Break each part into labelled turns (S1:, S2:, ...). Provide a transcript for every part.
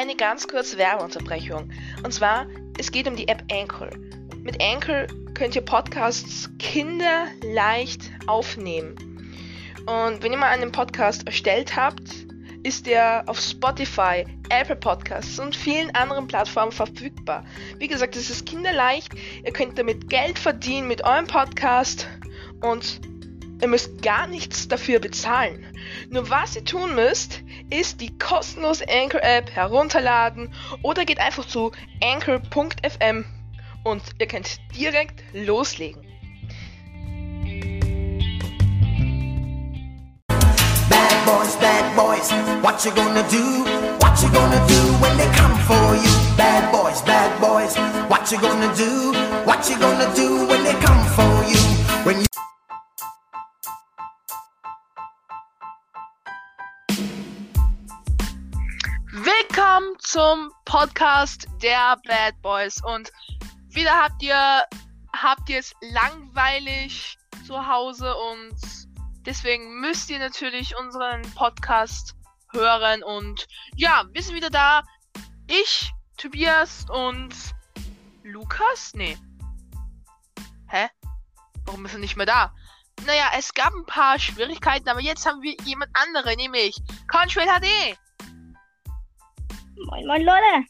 S1: eine ganz kurze Werbeunterbrechung. Und zwar, es geht um die App Anchor. Mit Anchor könnt ihr Podcasts kinderleicht aufnehmen. Und wenn ihr mal einen Podcast erstellt habt, ist er auf Spotify, Apple Podcasts und vielen anderen Plattformen verfügbar. Wie gesagt, es ist kinderleicht. Ihr könnt damit Geld verdienen mit eurem Podcast und ihr müsst gar nichts dafür bezahlen. Nur was ihr tun müsst, ist die kostenlose Anchor App herunterladen oder geht einfach zu anchor.fm und ihr könnt direkt loslegen.
S2: Bad boys, bad boys, what you gonna do? What you gonna do when they come for you? Bad boys, bad boys, what you gonna do? What you gonna do when they come for you?
S1: Willkommen zum Podcast der Bad Boys und wieder habt ihr habt ihr es langweilig zu Hause und deswegen müsst ihr natürlich unseren Podcast hören und ja, wir sind wieder da. Ich, Tobias und Lukas? Nee. Hä? Warum ist er nicht mehr da? Naja, es gab ein paar Schwierigkeiten, aber jetzt haben wir jemand anderen, nämlich Control HD.
S3: Moin, moin, Leute.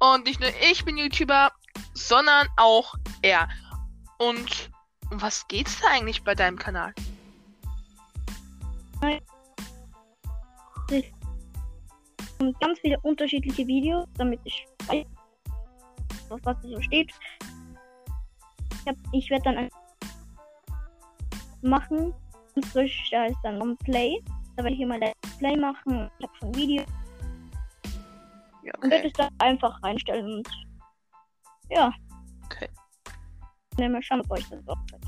S1: Und nicht nur ich bin YouTuber, sondern auch er. Und um was geht's da eigentlich bei deinem Kanal?
S3: Und ganz viele unterschiedliche Videos, damit ich weiß, auf was so steht. Ich, hab- ich werde dann ein machen. Und frisch, da ist dann ein Play. Da werde ich immer Let's Play machen. Ich habe schon Video.
S1: Ja,
S3: Und werde
S1: okay.
S3: es dann einfach reinstellen. Und ja.
S1: Okay.
S3: Ne, mal schauen, ob euch das auch gefällt.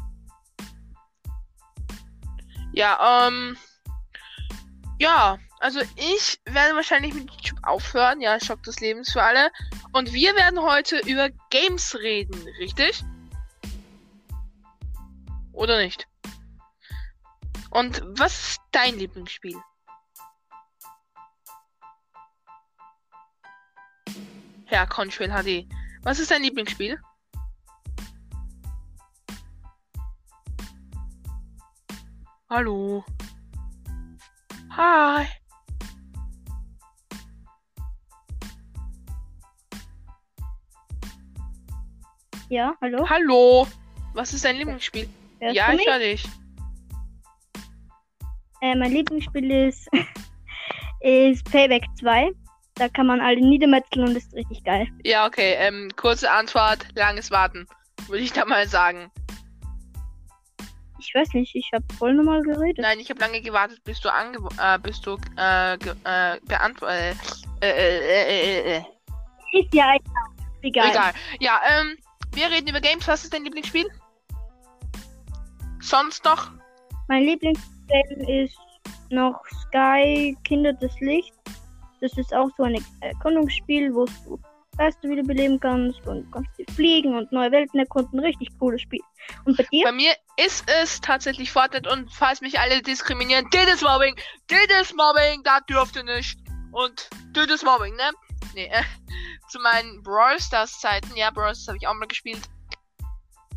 S1: Ja, ähm. Ja, also ich werde wahrscheinlich mit YouTube aufhören. Ja, Schock des Lebens für alle. Und wir werden heute über Games reden, richtig? Oder nicht? Und was ist dein Lieblingsspiel? Herr Control HD. Was ist dein Lieblingsspiel? Hallo. Hi.
S3: Ja, hallo?
S1: Hallo. Was ist dein Lieblingsspiel?
S3: Hörst
S1: ja, ich höre dich.
S3: Äh, mein Lieblingsspiel ist, ist Payback 2. Da kann man alle niedermetzeln und ist richtig geil.
S1: Ja, okay. Ähm, kurze Antwort, langes Warten. Würde ich da mal sagen.
S3: Ich weiß nicht, ich habe voll normal geredet.
S1: Nein, ich habe lange gewartet, bis du ange äh, bis du äh, äh, beantwortet. Äh, äh, äh, äh,
S3: Ist ja egal.
S1: Egal. Ja, ähm, wir reden über Games. Was ist dein Lieblingsspiel? Sonst noch?
S3: Mein Lieblingsgame ist noch Sky Kinder des Lichts. Das ist auch so ein Erkundungsspiel, wo du Geister wiederbeleben kannst und kannst fliegen und neue Welten erkunden. Richtig cooles Spiel. Und bei dir?
S1: Bei mir ist es tatsächlich Fortnite und falls mich alle diskriminieren, das Mobbing, das Mobbing, da dürfte nicht. Und das Mobbing, ne? Nee, äh, zu meinen Brawl Stars Zeiten, ja, Brawl Stars habe ich auch mal gespielt.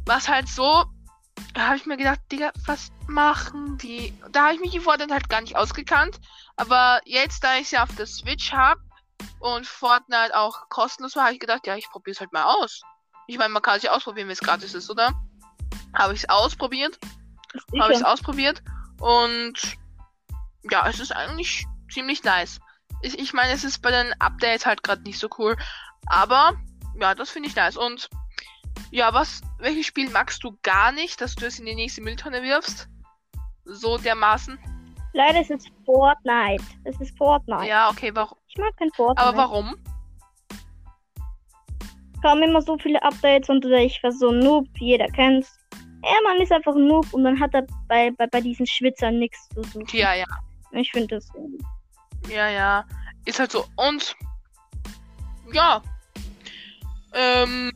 S1: Was halt so, da habe ich mir gedacht, Digga, was machen die? Da habe ich mich in Fortnite halt gar nicht ausgekannt. Aber jetzt, da ich sie auf der Switch habe und Fortnite auch kostenlos war, habe ich gedacht, ja, ich probiere es halt mal aus. Ich meine, man kann es ja ausprobieren, wenn es gratis ist, oder? Habe ich es ausprobiert. Habe ich es ausprobiert. Und ja, es ist eigentlich ziemlich nice. Ich, ich meine, es ist bei den Updates halt gerade nicht so cool. Aber ja, das finde ich nice. Und ja, was, welches Spiel magst du gar nicht, dass du es in die nächste Mülltonne wirfst? So dermaßen.
S3: Leider ist es Fortnite. Es ist Fortnite.
S1: Ja, okay, warum?
S3: Ich mag kein Fortnite.
S1: Aber warum?
S3: kamen immer so viele Updates und ich war so ein Noob, jeder kennt's. Ja, man ist einfach ein Noob und dann hat er bei, bei, bei diesen Schwitzern nichts zu suchen.
S1: Ja, ja.
S3: Ich finde das.
S1: Ja, ja. Ist halt so. Und ja. Ähm,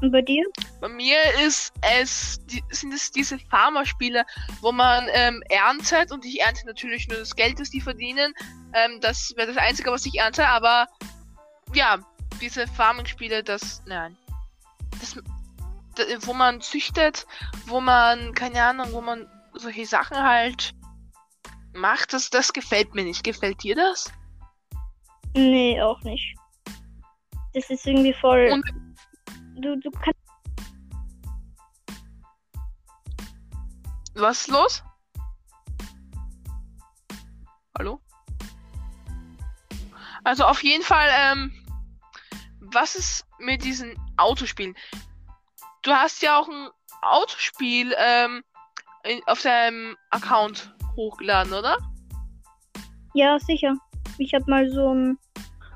S3: Und bei dir?
S1: Bei mir ist es, die, sind es diese Farmerspiele, wo man ähm, erntet und ich ernte natürlich nur das Geld, das die verdienen. Ähm, das wäre das Einzige, was ich ernte, aber ja, diese Farming-Spiele, das, nein, das, da- wo man züchtet, wo man, keine Ahnung, wo man solche Sachen halt macht, das, das gefällt mir nicht. Gefällt dir das?
S3: Nee, auch nicht. Das ist irgendwie voll.
S1: Und-
S3: du, du kannst.
S1: Was ist los? Hallo? Also auf jeden Fall, ähm, was ist mit diesen Autospielen? Du hast ja auch ein Autospiel ähm, in, auf deinem Account hochgeladen, oder?
S3: Ja, sicher. Ich habe mal so ein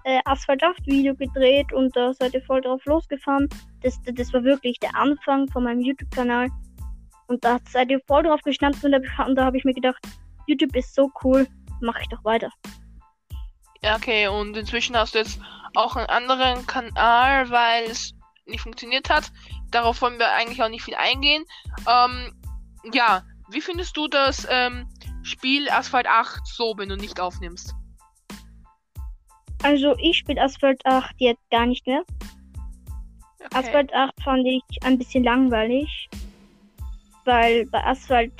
S3: äh, Asphalt 8 Video gedreht und da seid ihr voll drauf losgefahren. Das, das war wirklich der Anfang von meinem YouTube-Kanal. Und da seid ihr voll drauf gestanden und da, und da habe ich mir gedacht, YouTube ist so cool, mache ich doch weiter.
S1: Ja, okay, und inzwischen hast du jetzt auch einen anderen Kanal, weil es nicht funktioniert hat. Darauf wollen wir eigentlich auch nicht viel eingehen. Ähm, ja, wie findest du das ähm, Spiel Asphalt 8 so, wenn du nicht aufnimmst?
S3: Also ich spiele Asphalt 8 jetzt gar nicht mehr.
S1: Okay.
S3: Asphalt 8 fand ich ein bisschen langweilig. Weil bei Asphalt,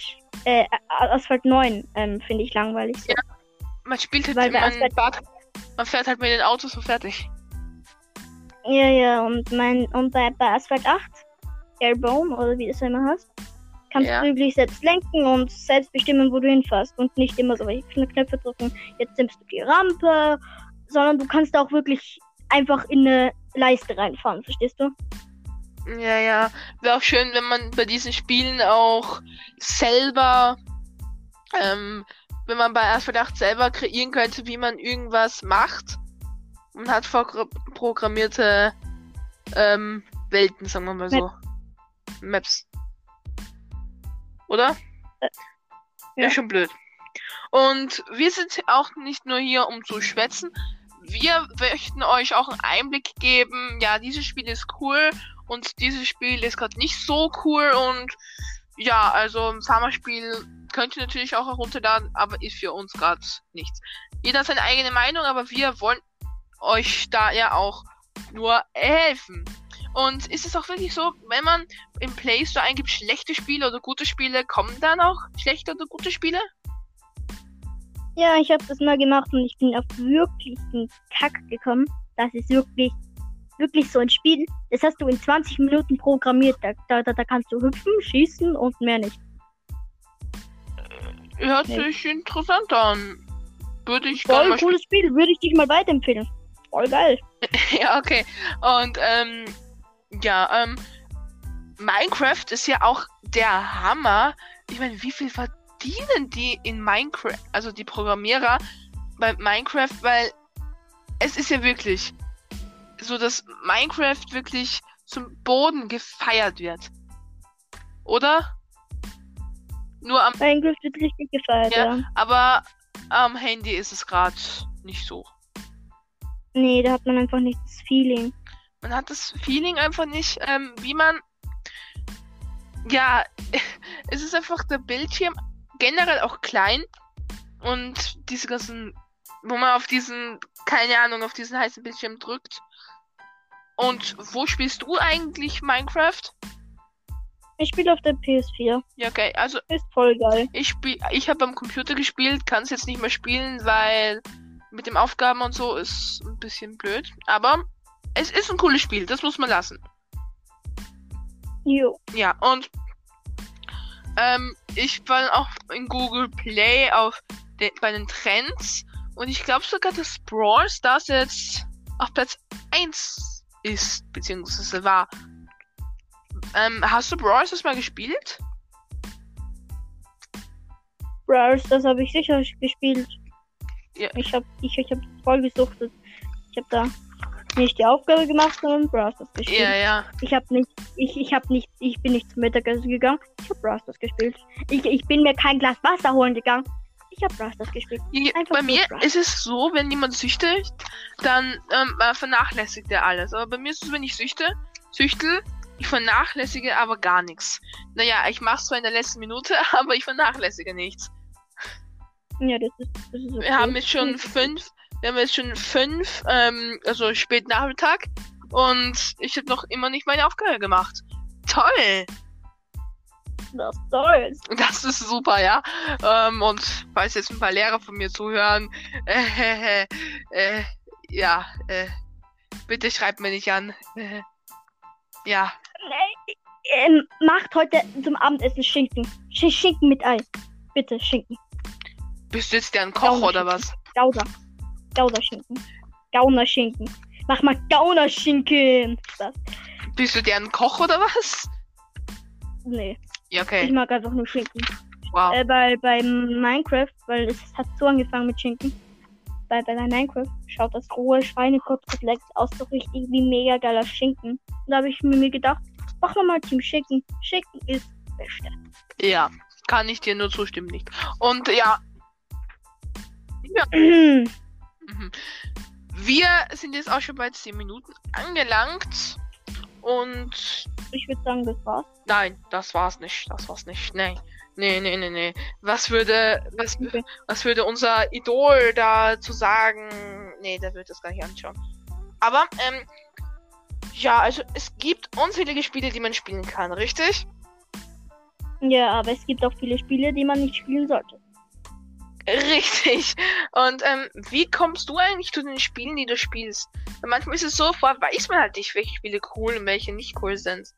S3: äh, Asphalt 9 ähm, finde ich langweilig. So.
S1: Ja. Man spielt halt
S3: Weil bei Asphalt-
S1: fährt, man fährt halt mit den Autos und fertig.
S3: Ja, ja, und mein und bei, bei Asphalt 8, Airborne oder wie das immer heißt, kannst
S1: Ja.
S3: du wirklich selbst lenken und selbst bestimmen, wo du hinfährst und nicht immer so welche Knöpfe drücken. Jetzt nimmst du die Rampe, sondern du kannst auch wirklich einfach in eine Leiste reinfahren, verstehst du?
S1: Ja, ja. Wäre auch schön, wenn man bei diesen Spielen auch selber, ähm, wenn man bei 8 selber kreieren könnte, wie man irgendwas macht. Man hat vorprogrammierte ähm, Welten, sagen wir mal so. Maps. Oder?
S3: Äh,
S1: ja.
S3: ja.
S1: schon blöd. Und wir sind auch nicht nur hier, um zu schwätzen. Wir möchten euch auch einen Einblick geben. Ja, dieses Spiel ist cool und dieses Spiel ist gerade nicht so cool und ja, also ein Farmerspiel könnt ihr natürlich auch herunterladen, aber ist für uns gerade nichts. Jeder hat seine eigene Meinung, aber wir wollen euch da ja auch nur helfen. Und ist es auch wirklich so, wenn man im Play Store eingibt schlechte Spiele oder gute Spiele, kommen dann auch schlechte oder gute Spiele?
S3: Ja, ich habe das mal gemacht und ich bin auf wirklich einen Kack gekommen. Das ist wirklich, wirklich so ein Spiel. Das hast du in 20 Minuten programmiert. Da, da, da, kannst du hüpfen, schießen und mehr nicht.
S1: Hört
S3: Nee.
S1: sich interessant an. Würde ich
S3: Voll
S1: mal
S3: cooles Spiel, würde ich dich mal weiterempfehlen. Voll geil.
S1: Ja, okay. Und ähm, ja, ähm, Minecraft ist ja auch der Hammer. Ich meine, wie viel verdienen die in Minecraft, also die Programmierer bei Minecraft, weil es ist ja wirklich so, dass Minecraft wirklich zum Boden gefeiert wird. Oder? Nur am,
S3: Minecraft wird richtig gefeiert,
S1: Ja.
S3: ja.
S1: aber am Handy ist es gerade nicht so.
S3: Nee, da hat man einfach nicht das Feeling.
S1: Man hat das Feeling einfach nicht, ähm, wie man. Ja, es ist einfach der Bildschirm generell auch klein und diese ganzen, wo man auf diesen, keine Ahnung, auf diesen heißen Bildschirm drückt. Und wo spielst du eigentlich Minecraft?
S3: Ich spiele auf der PS4.
S1: Ja, okay, also
S3: Ist voll geil.
S1: ich spiel, ich habe am Computer gespielt, kann es jetzt nicht mehr spielen, weil mit den Aufgaben und so ist ein bisschen blöd. Aber es ist ein cooles Spiel, das muss man lassen.
S3: Jo.
S1: Ja, und ähm, ich war dann auch in Google Play auf den, bei den Trends und ich glaube sogar, dass Brawl Stars jetzt auf Platz 1 ist, beziehungsweise war. Ähm, hast du Brawl Stars mal gespielt?
S3: Brawl das habe ich sicher gespielt.
S1: Ja.
S3: Ich habe ich, ich hab voll gesuchtet. Ich habe da nicht die Aufgabe gemacht, sondern Brawl Stars gespielt.
S1: Ja, ja.
S3: Ich habe nicht, ich, ich habe nicht, ich bin nicht zum Mittagessen gegangen. Ich habe Brawl Stars gespielt. Ich, ich bin mir kein Glas Wasser holen gegangen. Ich habe Brawl Stars gespielt. Einfach
S1: Bei mir
S3: Brawl.
S1: ist es so, wenn jemand süchtet, dann ähm, äh, vernachlässigt er alles. Aber bei mir ist es, wenn ich süchte, süchtel, ich vernachlässige aber gar nichts. Naja, ich mach's zwar in der letzten Minute, aber ich vernachlässige nichts.
S3: Ja, das ist, das ist okay.
S1: Wir haben jetzt schon fünf, Wir haben jetzt schon fünf, ähm, also spät Nachmittag. Und ich habe noch immer nicht meine Aufgabe gemacht. Toll!
S3: Das soll's.
S1: Das ist super, ja. Ähm, und falls jetzt ein paar Lehrer von mir zuhören, äh, äh, äh, ja, äh, bitte schreibt mir nicht an. Äh, ja,
S3: Ähm, macht heute zum Abendessen Schinken. Sch Schinken mit Ei. Bitte, Schinken.
S1: bist du jetzt der ein Koch oder was?
S3: Gouda. Gouda-Schinken. Gaunerschinken. Mach mal Gaunerschinken. Das.
S1: Bist du der ein Koch oder was?
S3: Nee,
S1: Ja,
S3: ich
S1: okay.
S3: mag einfach nur Schinken.
S1: Wow.
S3: Äh, bei, bei Minecraft, weil es hat so angefangen mit Schinken. Bei, bei Minecraft schaut das rohe Schweinekotelett aus so richtig wie mega geiler Schinken. Und da habe ich mir gedacht, mach mal Team Schinken. Schinken ist Beste.
S1: Ja, kann ich dir nur zustimmen, nicht. Und ja,
S3: Mhm.
S1: Mhm. wir sind jetzt auch schon bei 10 Minuten angelangt. Und
S3: ich würde sagen, das war's.
S1: nein, das war's nicht. Das war's nicht. Nee. Nee, nee, nee, nee. Was würde, was,
S3: Okay.
S1: was würde unser Idol dazu sagen? Nee, der wird das gar nicht anschauen. Aber, ähm, ja, also es gibt unzählige Spiele, die man spielen kann, richtig?
S3: Ja, aber es gibt auch viele Spiele, die man nicht spielen sollte.
S1: Richtig. Und ähm, wie kommst du eigentlich zu den Spielen, die du spielst? Weil manchmal ist es so, vorher weiß man halt nicht, welche Spiele cool und welche nicht cool sind.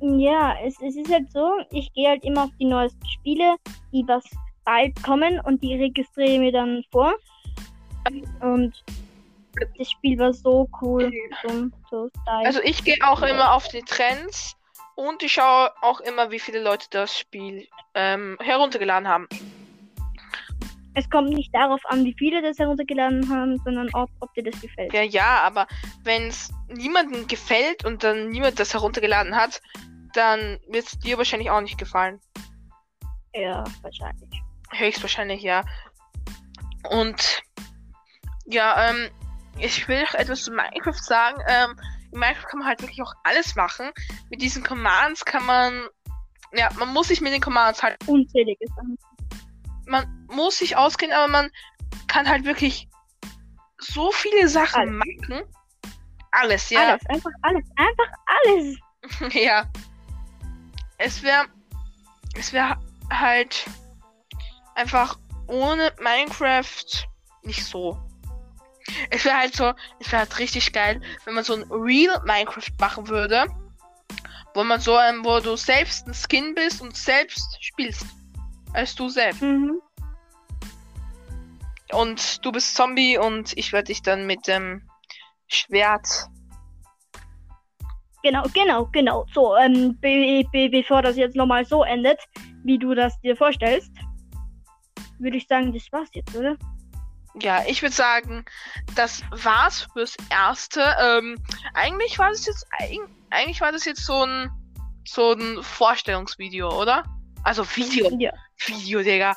S3: Ja, es, es ist halt so, ich gehe halt immer auf die neuesten Spiele, die was bald kommen und die registriere mir dann vor. Und das Spiel war so cool. So, so.
S1: Also ich gehe auch immer auf die Trends und ich schaue auch immer, wie viele Leute das Spiel ähm, heruntergeladen haben.
S3: Es kommt nicht darauf an, wie viele das heruntergeladen haben, sondern ob, ob dir das gefällt.
S1: Ja, ja, aber wenn es niemandem gefällt und dann niemand das heruntergeladen hat, dann wird es dir wahrscheinlich auch nicht gefallen.
S3: Ja, wahrscheinlich.
S1: Höchstwahrscheinlich, ja. Und ja, ähm, ich will noch etwas zu Minecraft sagen. Ähm, in Minecraft kann man halt wirklich auch alles machen. Mit diesen Commands kann man. Ja, man muss sich mit den Commands halt.
S3: Unzählige Sachen.
S1: Man muss sich auskennen, aber man kann halt wirklich so viele Sachen
S3: Alles.
S1: machen. Alles, ja.
S3: Alles, einfach alles, einfach alles.
S1: ja. Es wäre. Es wäre halt einfach ohne Minecraft nicht so. Es wäre halt so, es wäre halt richtig geil, wenn man so ein Real Minecraft machen würde. Wo man so, ähm, wo du selbst ein Skin bist und selbst spielst. Als du selbst.
S3: Mhm.
S1: Und du bist Zombie und ich werde dich dann mit dem Schwert.
S3: Genau, genau, genau. So, ähm, be be bevor das jetzt nochmal so endet, wie du das dir vorstellst, würde ich sagen, das war's jetzt, oder?
S1: Ja, ich würde sagen, das war's fürs Erste. Ähm, eigentlich war das jetzt eig eigentlich war das jetzt so ein so ein Vorstellungsvideo, oder? Also Video,
S3: Ja,
S1: Video, Digga.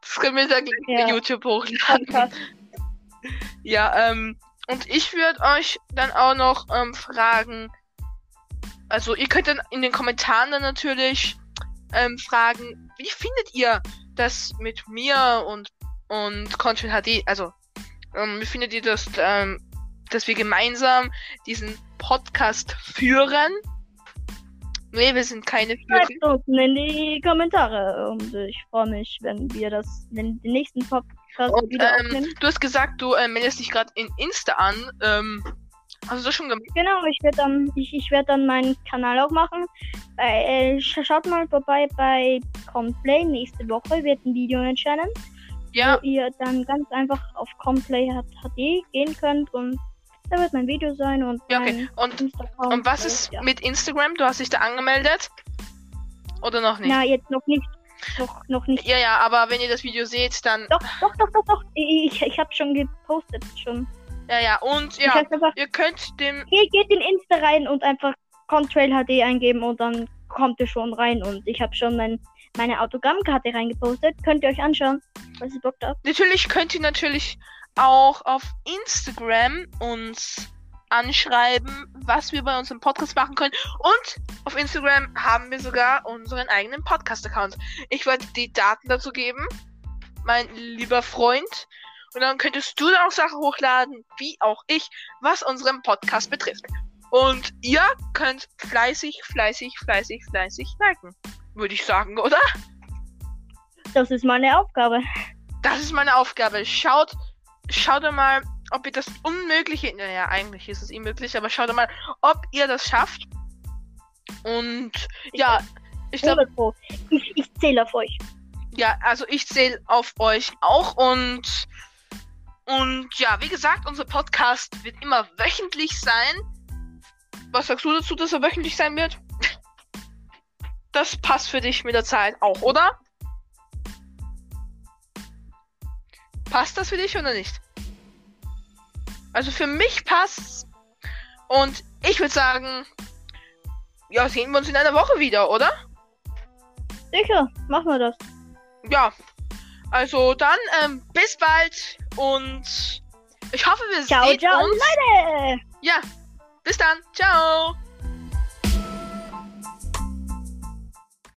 S1: Das können wir gleich
S3: Ja.
S1: YouTube hochladen.
S3: Podcast.
S1: Ja, ähm, und ich würde euch dann auch noch ähm, fragen, also ihr könnt dann in den Kommentaren dann natürlich ähm, fragen, wie findet ihr das mit mir und und Content HD, also ähm, wie findet ihr das, ähm, dass wir gemeinsam diesen Podcast führen? Nee, wir sind keine.
S3: Schreibt unten in die Kommentare und ich freue mich, wenn wir das, wenn den nächsten Podcast
S1: Und
S3: wieder
S1: ähm,
S3: aufnehmen.
S1: du hast gesagt, du äh, meldest dich gerade in Insta an. Ähm, hast du das schon gemacht?
S3: Genau, ich werde dann, ich, ich werde dann meinen Kanal auch machen. Äh, sch- schaut mal vorbei bei Complay. Nächste Woche wird ein Video erscheinen,
S1: Ja,
S3: wo ihr dann ganz einfach auf Complay HD gehen könnt und da wird mein Video sein und
S1: Ja, okay. Und, und was ist
S3: ja.
S1: mit Instagram? Du hast dich da angemeldet? Oder noch nicht?
S3: Na, jetzt noch nicht. Noch, noch nicht.
S1: Ja, ja, aber wenn ihr das Video seht, dann.
S3: Doch, doch, doch, doch, doch. Ich, ich habe schon gepostet schon.
S1: Ja, ja. Und
S3: Ich
S1: ja,
S3: einfach,
S1: ihr könnt dem.
S3: geht, geht in Insta rein und einfach Contrail HD eingeben und dann kommt ihr schon rein und ich habe schon mein, meine Autogrammkarte reingepostet. Könnt ihr euch anschauen, was ihr Bock habt.
S1: Natürlich könnt ihr natürlich auch auf Instagram uns anschreiben, was wir bei unserem Podcast machen können. Und auf Instagram haben wir sogar unseren eigenen Podcast-Account. Ich werde die Daten dazu geben. mein lieber Freund. Und dann könntest du dann auch Sachen hochladen, wie auch ich, was unseren Podcast betrifft. Und ihr könnt fleißig, fleißig, fleißig, fleißig liken. Würde ich sagen, oder?
S3: Das ist meine Aufgabe.
S1: Das ist meine Aufgabe. Schaut, schaut mal, ob ihr das Unmögliche. Naja, eigentlich ist es unmöglich, aber schaut mal, ob ihr das schafft. Und ja, ich glaube.
S3: Ich, ich zähle auf euch.
S1: Ja, also ich zähle auf euch auch und. Und ja, wie gesagt, unser Podcast wird immer wöchentlich sein. Was sagst du dazu, dass er wöchentlich sein wird? Das passt für dich mit der Zeit auch, oder? Passt das für dich oder nicht? Also für mich passt's. Und ich würde sagen, ja, sehen wir uns in einer Woche wieder, oder?
S3: Sicher, machen wir das.
S1: Ja. Also dann, ähm, bis bald und ich hoffe, wir
S3: ciao,
S1: sehen
S3: ciao,
S1: uns.
S3: Leute!
S1: Ja, bis dann. Ciao.